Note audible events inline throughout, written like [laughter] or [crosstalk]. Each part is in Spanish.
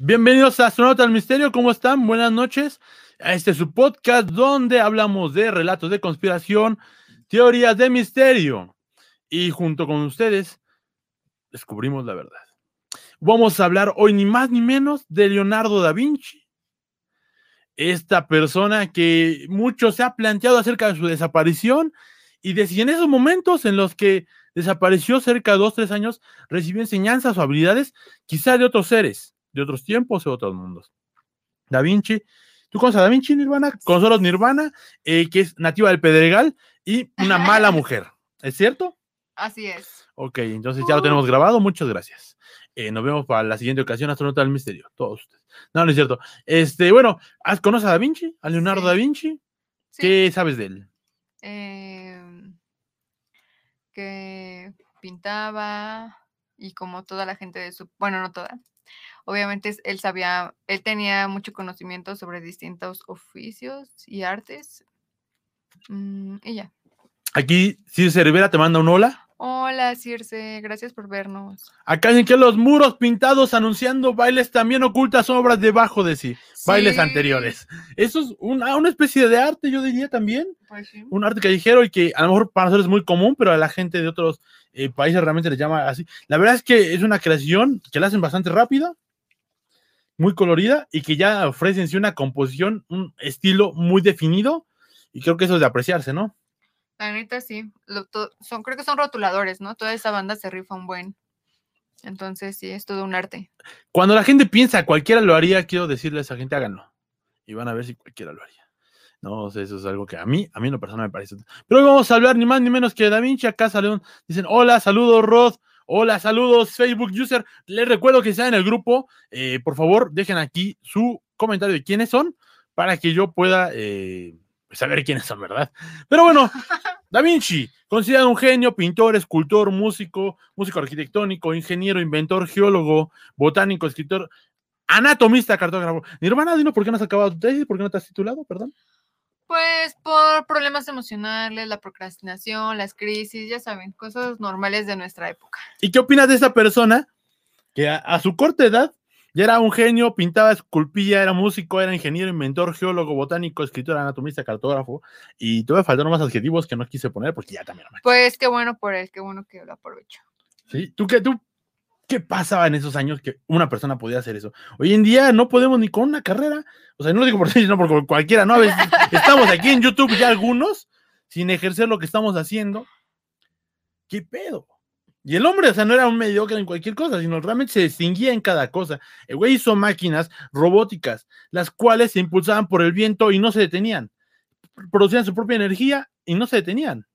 Bienvenidos a Astronauta al Misterio, ¿cómo están? Buenas noches. Este es su podcast donde hablamos de relatos de conspiración, teorías de misterio y junto con ustedes descubrimos la verdad. Vamos a hablar hoy ni más ni menos de Leonardo da Vinci, esta persona que mucho se ha planteado acerca de su desaparición y de si en esos momentos en los que desapareció cerca de dos, tres años, recibió enseñanzas o habilidades quizá de otros seres, de otros tiempos o otros mundos. Da Vinci, ¿tú conoces a Da Vinci Nirvana? Con solo Nirvana, eh, que es nativa del Pedregal y una [laughs] mala mujer, ¿es cierto? Así es. Ok, entonces ya lo tenemos grabado, muchas gracias. Eh, nos vemos para la siguiente ocasión, Astronauta del Misterio, todos ustedes. No, no es cierto. Este, bueno, ¿conoces a Da Vinci? ¿A Leonardo Sí. da Vinci? Sí. ¿Qué sabes de él? Em, que pintaba y como toda la gente de su, bueno, no toda. Obviamente él sabía, él tenía mucho conocimiento sobre distintos oficios y artes. Mm, y ya. Aquí Circe Rivera te manda un hola. Hola, Circe, gracias por vernos. Acá dicen que los muros pintados anunciando bailes también ocultas obras debajo de sí, bailes anteriores. Eso es una, una especie de arte, yo diría también, pues sí. un arte callejero y que a lo mejor para nosotros es muy común, pero a la gente de otros eh, países realmente les llama así. La verdad es que es una creación que la hacen bastante rápida, muy colorida y que ya ofrecen sí una composición, un estilo muy definido y creo que eso es de apreciarse, ¿no? La neta sí. lo to- son, creo que son rotuladores, ¿no? Toda esa banda se rifa un buen. Entonces sí, es todo un arte. Cuando la gente piensa cualquiera lo haría, quiero decirle a esa gente háganlo. Y van a ver si cualquiera lo haría. No, o sea, eso es algo que a mí, a mí en lo personal me parece. Pero hoy vamos a hablar ni más ni menos que Da Vinci. Acá salen, dicen, hola, saludos, Rod. Hola, saludos, Facebook User. Les recuerdo que están en el grupo. eh, por favor, dejen aquí su comentario de quiénes son para que yo pueda eh, saber quiénes son, ¿verdad? Pero bueno, [laughs] Da Vinci, considerado un genio, pintor, escultor, músico, músico arquitectónico, ingeniero, inventor, geólogo, botánico, escritor, anatomista, cartógrafo. Nirvana, dinos por qué no has acabado tu tesis, por qué no te has titulado, perdón. Pues por problemas emocionales, la procrastinación, las crisis, ya saben, cosas normales de nuestra época. ¿Y qué opinas de esa persona que a, a su corta edad ya era un genio, pintaba, esculpía, era músico, era ingeniero, inventor, geólogo, botánico, escritor, anatomista, cartógrafo? Y te voy a faltar más adjetivos que no quise poner porque ya también. no me- Pues qué bueno por él, qué bueno que lo aprovecho. ¿Sí? ¿Tú qué, tú, qué pasaba en esos años que una persona podía hacer eso? Hoy en día no podemos ni con una carrera. O sea, no lo digo por [laughs] ti, sino por cualquiera, ¿no? A veces estamos aquí en YouTube ya algunos sin ejercer lo que estamos haciendo. ¿Qué pedo? Y el hombre, o sea, no era un mediocre en cualquier cosa, sino realmente se distinguía en cada cosa. El güey hizo máquinas robóticas, las cuales se impulsaban por el viento y no se detenían. Producían su propia energía y no se detenían.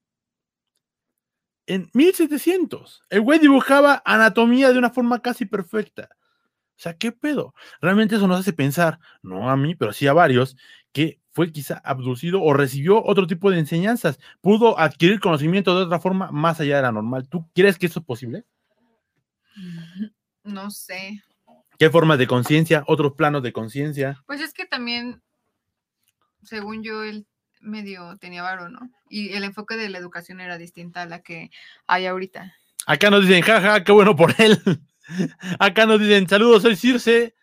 En 1700, el güey dibujaba anatomía de una forma casi perfecta. O sea, ¿qué pedo? Realmente eso nos hace pensar, no a mí, pero sí a varios, que fue quizá abducido o recibió otro tipo de enseñanzas. Pudo adquirir conocimiento de otra forma más allá de la normal. ¿Tú crees que eso es posible? No sé. ¿Qué formas de conciencia? ¿Otros planos de conciencia? Pues es que también, según yo, él medio tenía varo, ¿no? Y el enfoque de la educación era distinta a la que hay ahorita. Acá nos dicen, jaja, qué bueno por él. [laughs] Acá nos dicen, saludos, soy Circe.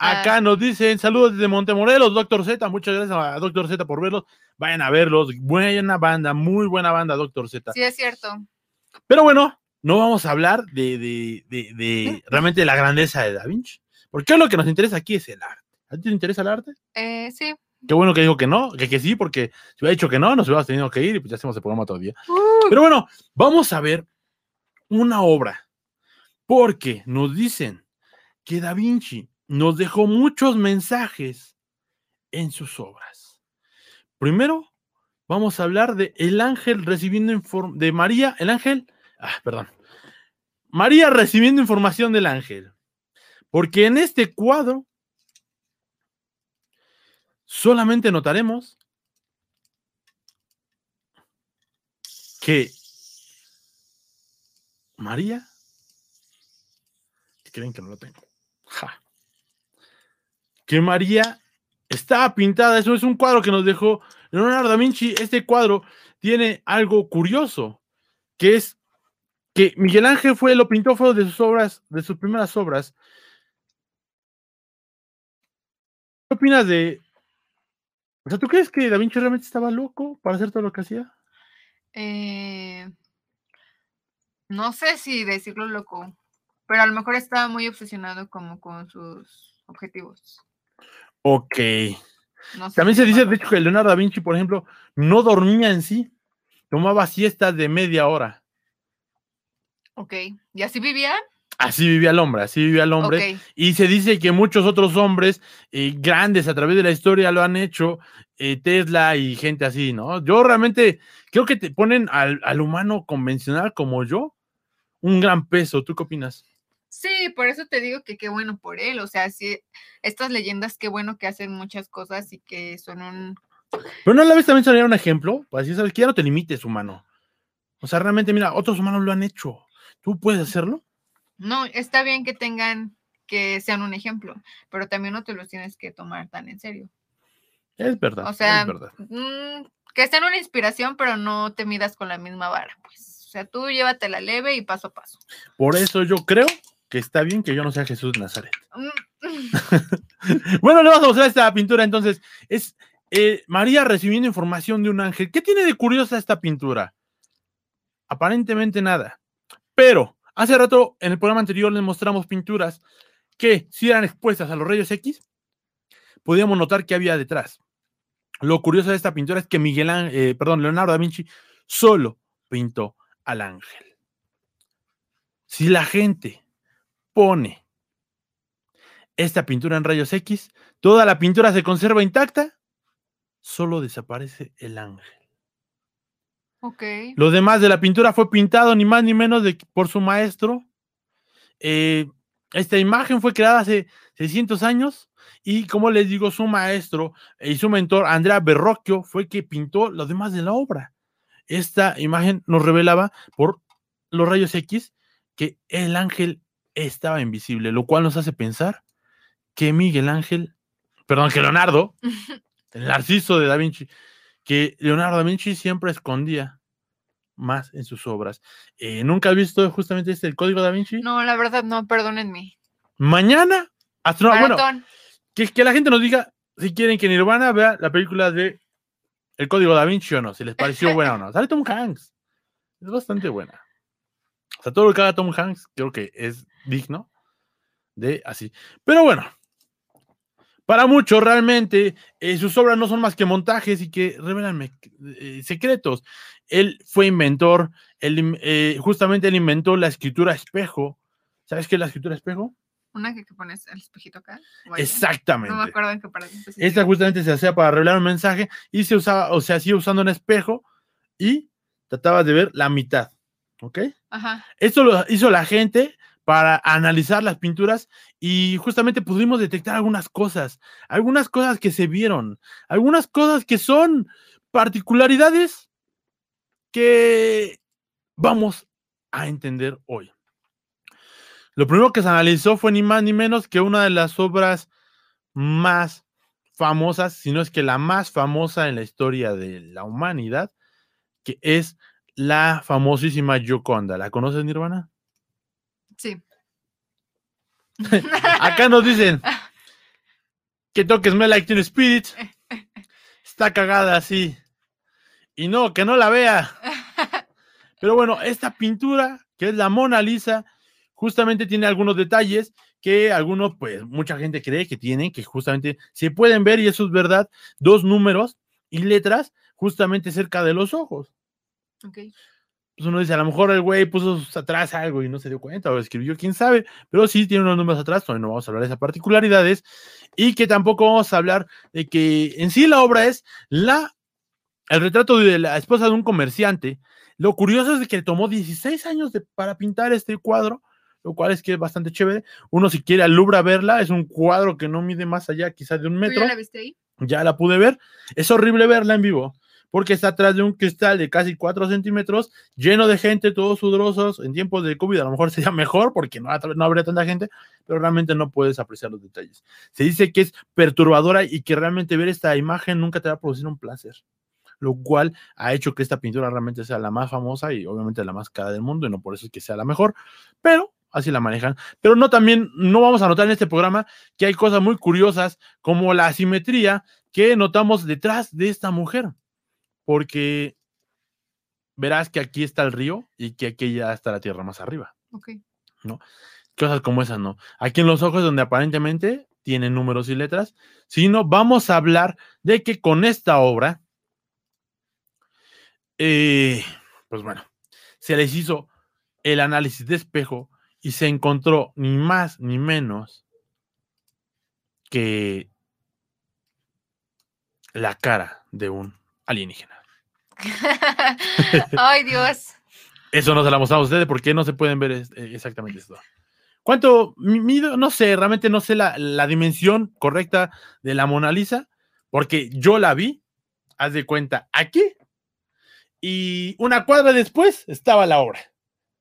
Acá Ah. nos dicen, saludos desde Montemorelos, Doctor Z. Muchas gracias a Doctor Z por verlos. Vayan a verlos. Buena banda, muy buena banda, Doctor Z. Sí, es cierto. Pero bueno, no vamos a hablar de, de, de, de realmente la grandeza de Da Vinci. Porque lo que nos interesa aquí es el arte. ¿A ti te interesa el arte? Eh, sí. Qué bueno que dijo que no, que, que sí, porque si hubiera dicho que no, nos hubiéramos tenido que ir y pues ya hacemos el programa todavía. Pero bueno, vamos a ver una obra. Porque nos dicen que Da Vinci nos dejó muchos mensajes en sus obras. Primero, vamos a hablar de el ángel recibiendo información de María, el ángel, ah, perdón, María recibiendo información del ángel. Porque en este cuadro solamente notaremos que María, ¿qué creen que no lo tengo? Que María estaba pintada, eso es un cuadro que nos dejó Leonardo da Vinci. Este cuadro tiene algo curioso, que es que Miguel Ángel fue, lo pintó, fue de sus obras, de sus primeras obras, ¿Qué opinas de... O sea, ¿tú crees que Da Vinci realmente estaba loco para hacer todo lo que hacía? Eh, no sé si decirlo loco, pero a lo mejor estaba muy obsesionado como con sus objetivos. Ok. No sé También se dice, de hecho, que Leonardo da Vinci, por ejemplo, no dormía en sí. Tomaba siestas de media hora. Ok. ¿Y así vivía? Así vivía el hombre, así vivía el hombre. Y se dice que muchos otros hombres eh, grandes a través de la historia lo han hecho, eh, Tesla y gente así, ¿no? Yo realmente creo que te ponen al, al humano convencional como yo un gran peso. ¿Tú qué opinas? Sí, por eso te digo que qué bueno por él. O sea, sí, estas leyendas, qué bueno que hacen muchas cosas y que son un... Pero no a la vez también sería un ejemplo, para decir, sabes que ya no te limites, humano. O sea, realmente, mira, otros humanos lo han hecho. ¿Tú puedes hacerlo? No, está bien que tengan, que sean un ejemplo, pero también no te los tienes que tomar tan en serio. Es verdad. O sea, es verdad. mm, que sean una inspiración, pero no te midas con la misma vara, pues. O sea, tú llévatela leve y paso a paso. Por eso yo creo que está bien que yo no sea Jesús de Nazaret. [laughs] Mm, [laughs] Bueno, le vamos a mostrar esta pintura entonces. Es eh, María recibiendo información de un ángel. ¿Qué tiene de curiosa esta pintura? Aparentemente nada. Pero hace rato en el programa anterior les mostramos pinturas que si eran expuestas a los rayos X, podíamos notar que había detrás. Lo curioso de esta pintura es que Miguel eh, perdón, Leonardo da Vinci solo pintó al ángel. Si la gente pone esta pintura en rayos X, toda la pintura se conserva intacta, solo desaparece el ángel. Ok. Lo demás de la pintura fue pintado ni más ni menos de, por su maestro. Eh, esta imagen fue creada hace 600 años y como les digo, su maestro y su mentor, Andrea Berrocchio, fue que pintó lo demás de la obra. Esta imagen nos revelaba por los rayos X que el ángel estaba invisible, lo cual nos hace pensar que Miguel Ángel, perdón, que Leonardo, [laughs] el narciso de Da Vinci, que Leonardo da Vinci siempre escondía más en sus obras. Eh, ¿Nunca has visto justamente este, el código da Vinci? No, la verdad no, perdónenme. Mañana, astro- bueno, que, que la gente nos diga si quieren que Nirvana vea la película de El Código da Vinci o no, si les pareció buena o no. Sale Tom Hanks. Es bastante buena. O sea, todo lo que haga Tom Hanks creo que es digno de así. Pero bueno, para muchos realmente eh, sus obras no son más que montajes y que revelan eh, secretos. Él fue inventor, él, eh, justamente él inventó la escritura espejo. ¿Sabes qué es la escritura espejo? Una que, que pones el espejito acá. Exactamente. No me acuerdo en qué parte. Esta justamente se hacía para revelar un mensaje y se usaba, o se hacía usando un espejo y trataba de ver la mitad. ¿Ok? Ajá. Esto lo hizo la gente para analizar las pinturas y justamente pudimos detectar algunas cosas, algunas cosas que se vieron, algunas cosas que son particularidades que vamos a entender hoy. Lo primero que se analizó fue ni más ni menos que una de las obras más famosas, si no es que la más famosa en la historia de la humanidad, que es la famosísima Gioconda. ¿La conoces, Nirvana? Sí. [laughs] Acá nos dicen que toques Me Like Teen Spirit. Está cagada así. Y no, que no la vea. Pero bueno, esta pintura, que es la Mona Lisa, justamente tiene algunos detalles que algunos, pues mucha gente cree que tienen, que justamente se pueden ver, y eso es verdad, dos números y letras justamente cerca de los ojos. Ok. Pues uno dice, a lo mejor el güey puso atrás algo y no se dio cuenta, o escribió, quién sabe, pero sí tiene unos números atrás, hoy no vamos a hablar de esas particularidades, y que tampoco vamos a hablar de que en sí la obra es la, el retrato de la esposa de un comerciante. Lo curioso es que tomó 16 años de- para pintar este cuadro, lo cual es que es bastante chévere. Uno si quiere al Louvre a verla, es un cuadro que no mide más allá quizás de un ¿Tú metro ya la viste ahí? ya la pude ver. Es horrible verla en vivo, porque está atrás de un cristal de casi 4 centímetros, lleno de gente, todos sudorosos. En tiempos de COVID a lo mejor [laughs] sería mejor, porque no, no habría tanta gente, pero realmente no puedes apreciar los detalles. Se dice que es perturbadora y que realmente ver esta imagen nunca te va a producir un placer. Lo cual ha hecho que esta pintura realmente sea la más famosa y obviamente la más cara del mundo, y no por eso es que sea la mejor, pero así la manejan. Pero no también, no vamos a notar en este programa que hay cosas muy curiosas como la asimetría que notamos detrás de esta mujer. Porque verás que aquí está el río y que aquí ya está la tierra más arriba. Ok. Cosas como esas, ¿no? Aquí en los ojos donde aparentemente tienen números y letras, sino vamos a hablar de que con esta obra, eh, pues bueno, se les hizo el análisis de espejo y se encontró ni más ni menos que la cara de un alienígena. [laughs] Ay, Dios. Eso no se la mostramos a ustedes porque no se pueden ver eh, exactamente esto. ¿Cuánto mi- mido? No sé, realmente no sé la, la dimensión correcta de la Mona Lisa, porque yo la vi, haz de cuenta, aquí, y una cuadra después estaba la obra.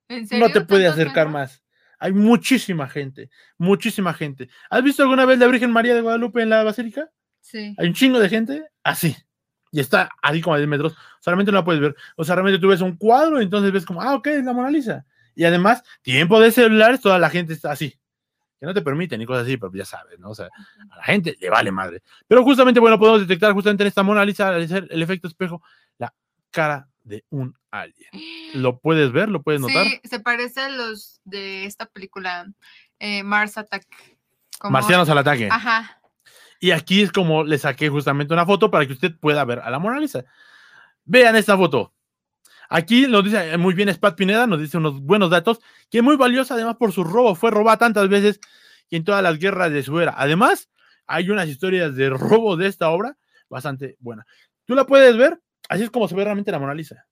¿En No serio? te puede ¿Tantos acercar más. Hay muchísima gente, muchísima gente. ¿Has visto alguna vez la Virgen María de Guadalupe en la Basílica? Sí. Hay un chingo de gente así. Y está así como a 10 metros. Solamente no la puedes ver. O sea, realmente tú ves un cuadro y entonces ves como, ah, ok, es la Mona Lisa. Y además, tiempo de celulares, toda la gente está así. Que no te permiten y cosas así, pero ya sabes, ¿no? O sea, a la gente le vale madre. Pero justamente, bueno, podemos detectar justamente en esta Mona Lisa, al hacer el efecto espejo, la cara de un alien. [gasps] ¿Lo puedes ver? ¿Lo puedes notar? Sí, se parece a los de esta película, eh, Mars Attack. como- Marcianos al ataque. Ajá. Y aquí es como le saqué justamente una foto para que usted pueda ver a la Mona Lisa. Vean esta foto. Aquí nos dice eh, muy bien Spat Pineda, nos dice unos buenos datos, que es muy valiosa además por su robo. Fue robada tantas veces que en todas las guerras de su era. Además, hay unas historias de robo de esta obra bastante buena. Tú la puedes ver, así es como se ve realmente la Mona Lisa.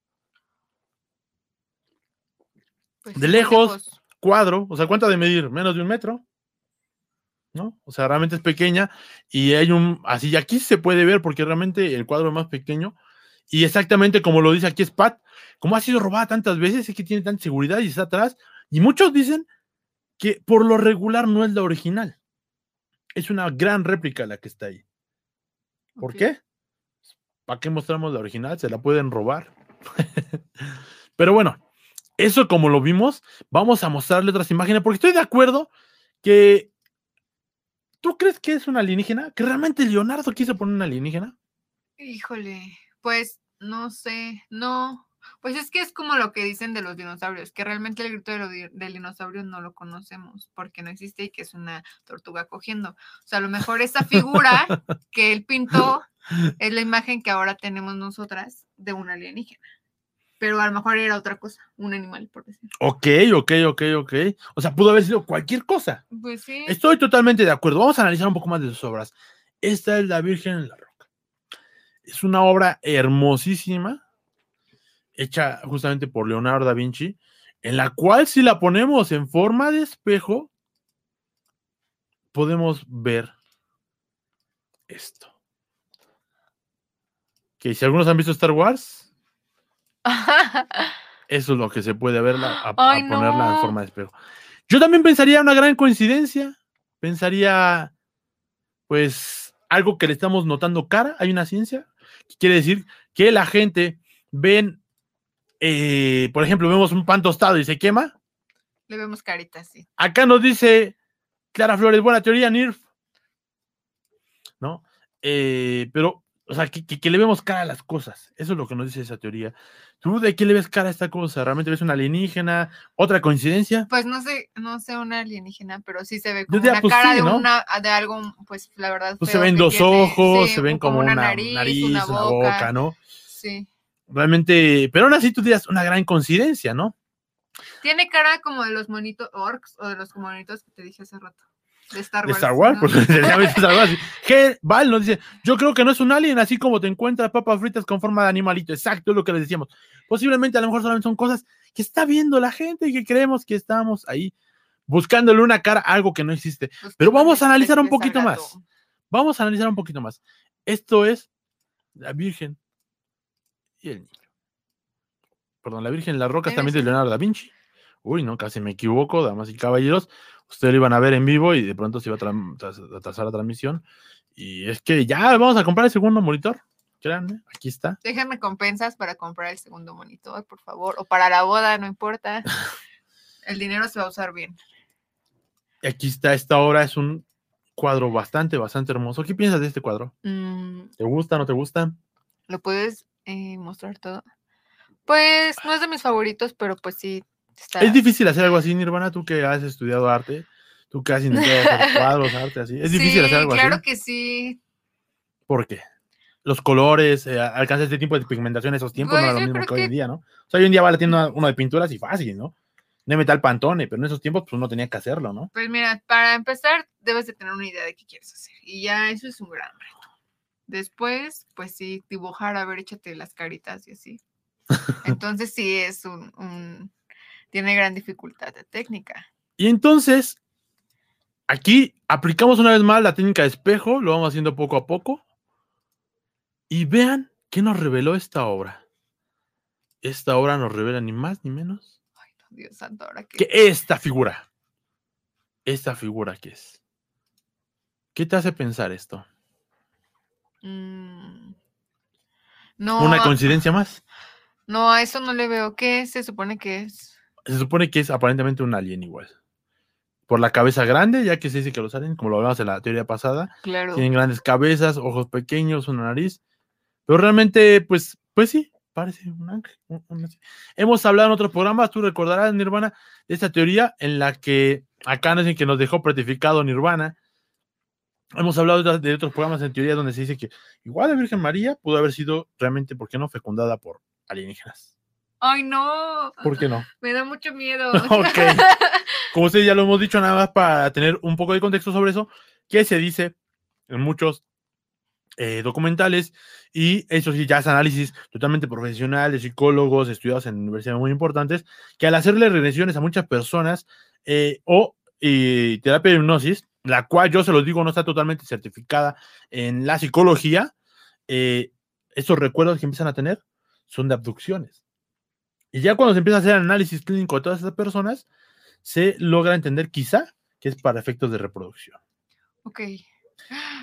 pues, De muy lejos. Cuadro, o sea, ¿cuánto de medir? Menos de un metro. ¿No? O sea, realmente es pequeña y hay un, así, aquí se puede ver porque realmente el cuadro es más pequeño y exactamente como lo dice aquí Spat, como ha sido robada tantas veces, es que tiene tanta seguridad y está atrás. Y muchos dicen que por lo regular no es la original. Es una gran réplica la que está ahí. ¿Por qué? ¿Para qué mostramos la original? Se la pueden robar. [laughs] Pero bueno, eso como lo vimos, vamos a mostrarle otras imágenes porque estoy de acuerdo que... ¿Tú crees que es una alienígena? ¿Que realmente Leonardo quiso poner una alienígena? Híjole, pues no sé, no. Pues es que es como lo que dicen de los dinosaurios, que realmente el grito de lo di- del dinosaurio no lo conocemos porque no existe y que es una tortuga cogiendo. O sea, a lo mejor esa figura [laughs] que él pintó es la imagen que ahora tenemos nosotras de un alienígena. Pero a lo mejor era otra cosa, un animal, por decir. Ok, ok, ok, ok. O sea, pudo haber sido cualquier cosa. Pues sí. Estoy totalmente de acuerdo. Vamos a analizar un poco más de sus obras. Esta es La Virgen en la Roca. Es una obra hermosísima, hecha justamente por Leonardo da Vinci, en la cual si la ponemos en forma de espejo, podemos ver esto. Que si algunos han visto Star Wars, [laughs] eso es lo que se puede ver a, ponerla en forma de espejo. Yo también pensaría una gran coincidencia. Pensaría, pues, algo que le estamos notando cara. Hay una ciencia que quiere decir que la gente ven, eh, por ejemplo, vemos un pan tostado y se quema. Le vemos caritas, sí. Acá nos dice Clara Flores, buena teoría, NIRF. ¿No? Eh, pero, o sea, que, que- que le vemos cara a las cosas. Eso es lo que nos dice esa teoría. ¿Tú de qué le ves cara a esta cosa? ¿Realmente ves una alienígena? ¿Otra coincidencia? Pues no sé, no sé una alienígena, pero sí se ve como una pues cara sí, de ¿no? una, de algo, pues la verdad. Pues se ven dos tiene, ojos, sí, se ven como, una nariz, una boca, ¿no? Sí. Realmente, pero aún así tú dirías una gran coincidencia, ¿no? Tiene cara como de los monitos orcs o de los monitos que te dije hace rato. De Star De Wars. Star Wars, ¿no? pues [laughs] definitivamente Star Wars. [laughs] G. Val nos dice, yo creo que no es un alien, así como te encuentras papas fritas con forma de animalito. Exacto, es lo que les decíamos. Posiblemente a lo mejor solamente son cosas que está viendo la gente y que creemos que estamos ahí buscándole una cara a algo que no existe. Pues Pero vamos a analizar un poquito más. Vamos a analizar un poquito más. Esto es la Virgen y el niño. Perdón, la Virgen en las rocas también de. Leonardo da Vinci. Uy, no, casi me equivoco, damas y caballeros. Ustedes lo iban a ver en vivo y de pronto se iba a atrasar la transmisión. Y es que ya vamos a comprar el segundo monitor. Créanme, aquí está. Déjenme compensas para comprar el segundo monitor, por favor. O para la boda, no importa. [laughs] El dinero se va a usar bien. Aquí está, esta obra es un cuadro bastante, bastante hermoso. ¿Qué piensas de este cuadro? Mm, ¿Te gusta, no te gusta? ¿Lo puedes eh, mostrar todo? Pues no es de mis favoritos, pero pues sí. Está... Es difícil hacer algo así, Nirvana, tú que has estudiado arte, tú que has intentado hacer [laughs] cuadros, arte así. Es difícil hacer algo claro así. que sí. ¿Por qué? Los colores, eh, alcanza este tipo de pigmentación en esos tiempos, no Pues, era lo yo mismo que hoy en día, ¿no? O sea, hoy en día va la tienda uno de pinturas y fácil, ¿no? De metal pantone, pero en esos tiempos pues uno tenía que hacerlo, ¿no? Pues mira, para empezar, debes de tener una idea de qué quieres hacer. Y ya eso es un gran reto. Después, pues sí, dibujar, a ver, échate las caritas y así. [laughs] Entonces sí es un, un- tiene gran dificultad de técnica. Y entonces, aquí aplicamos una vez más la técnica de espejo, lo vamos haciendo poco a poco. Y vean qué nos reveló esta obra. Esta obra nos revela ni más ni menos Ay, no, Dios santo, ahora que que esta figura, esta figura que es. ¿Qué te hace pensar esto? Mm, No, ¿Una coincidencia más? no, a eso no le veo. ¿Qué se supone que es? Se supone que es aparentemente un alien igual. Por la cabeza grande, ya que se dice que los aliens, como lo hablamos en la teoría pasada, Claro. tienen grandes cabezas, ojos pequeños, una nariz. Pero realmente, pues, pues sí, parece un ángel. un-. Hemos hablado en otros programas, tú recordarás, Nirvana, de esta teoría en la que acá nos dicen que nos dejó pretificado Nirvana. Hemos hablado de, de otros programas en teoría donde se dice que igual la Virgen María pudo haber sido realmente, ¿por qué no?, fecundada por alienígenas. Ay, no. ¿Por qué no? [laughs] Me da mucho miedo. [laughs] Ok. [laughs] Como ustedes ya lo hemos dicho, nada más para tener un poco de contexto sobre eso, que se dice en muchos eh, documentales y eso sí, ya es análisis totalmente profesional de psicólogos estudiados en universidades muy importantes, que al hacerle regresiones a muchas personas eh, o terapia de hipnosis, la cual yo se los digo no está totalmente certificada en la psicología, eh, estos recuerdos que empiezan a tener son de abducciones. Y ya cuando se empieza a hacer análisis clínico de todas esas personas, se logra entender quizá que es para efectos de reproducción. ok.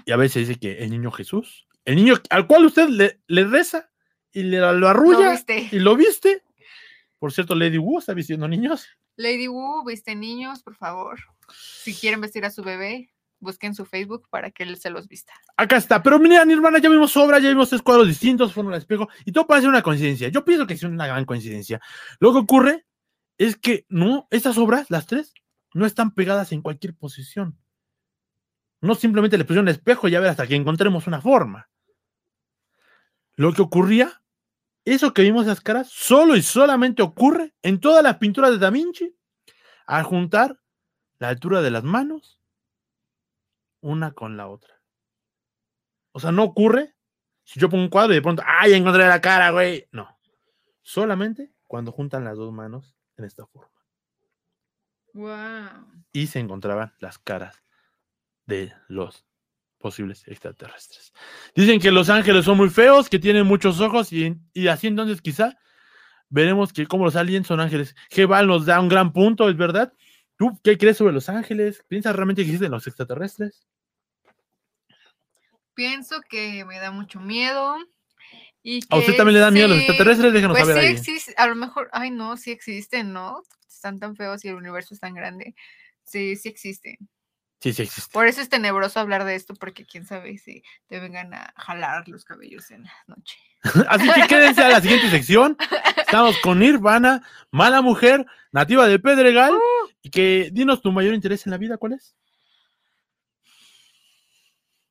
Y a veces dice que el niño Jesús, el niño al cual usted le, le reza y le lo arrulla ¿Lo viste? y lo viste. Por cierto, Lady Wu está vistiendo niños. Lady Wu, viste niños, por favor. Si quieren vestir a su bebé, busquen su Facebook para que él se los vista. Acá está. Pero mira, mi hermana, ya vimos obra, ya vimos tres cuadros distintos, al espejo, y todo parece una coincidencia. Yo pienso que es una gran coincidencia. Lo que ocurre es que no, estas obras, las tres, no están pegadas en cualquier posición. No simplemente le pusieron espejo y a ver hasta que encontremos una forma. Lo que ocurría, eso que vimos esas caras, solo y solamente ocurre en todas las pinturas de Da Vinci al juntar la altura de las manos una con la otra. O sea, no ocurre si yo pongo un cuadro y de pronto, ¡ay, encontré la cara, güey! No. Solamente cuando juntan las dos manos en esta forma. Wow. Y se encontraban las caras de los posibles extraterrestres. Dicen que los ángeles son muy feos, que tienen muchos ojos y, y así entonces quizá veremos que como los aliens son ángeles. Gebal nos da un gran punto, es verdad. ¿Tú qué crees sobre los ángeles? ¿Piensas realmente que existen los extraterrestres? Pienso que me da mucho miedo. Y ¿A usted también le dan miedo a los extraterrestres? Déjenos Pues saber sí existe, a lo mejor, ay no, sí existen, ¿no? Están tan feos y el universo es tan grande. Sí, sí existen. Sí, sí existen. Por eso es tenebroso hablar de esto, porque quién sabe si te vengan a jalar los cabellos en la noche. Así que quédense a la siguiente sección. Estamos con Nirvana, mala mujer, nativa de Pedregal. Y que dinos tu mayor interés en la vida, ¿cuál es?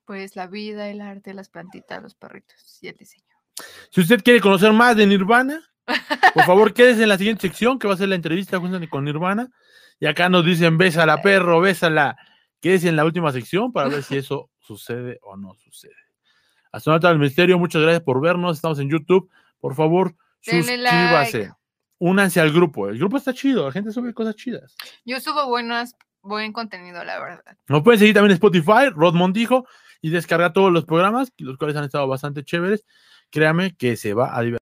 Pues la vida, el arte, las plantitas, los perritos y el diseño. Si usted quiere conocer más de Nirvana, por favor quédese en la siguiente sección que va a ser la entrevista con Nirvana. Y acá nos dicen, bésala, perro, bésala. Quédese en la última sección para ver si eso sucede o no sucede. Astronauta del Misterio, muchas gracias por vernos. Estamos en YouTube. Por favor, Denle suscríbase. like. Únanse al grupo. El grupo está chido, la gente sube cosas chidas. Yo subo buenas, buen contenido, la verdad. Nos pueden seguir también en Spotify, Rod Montijo, y descargar todos los programas, los cuales han estado bastante chéveres. Créame que se va a divertir.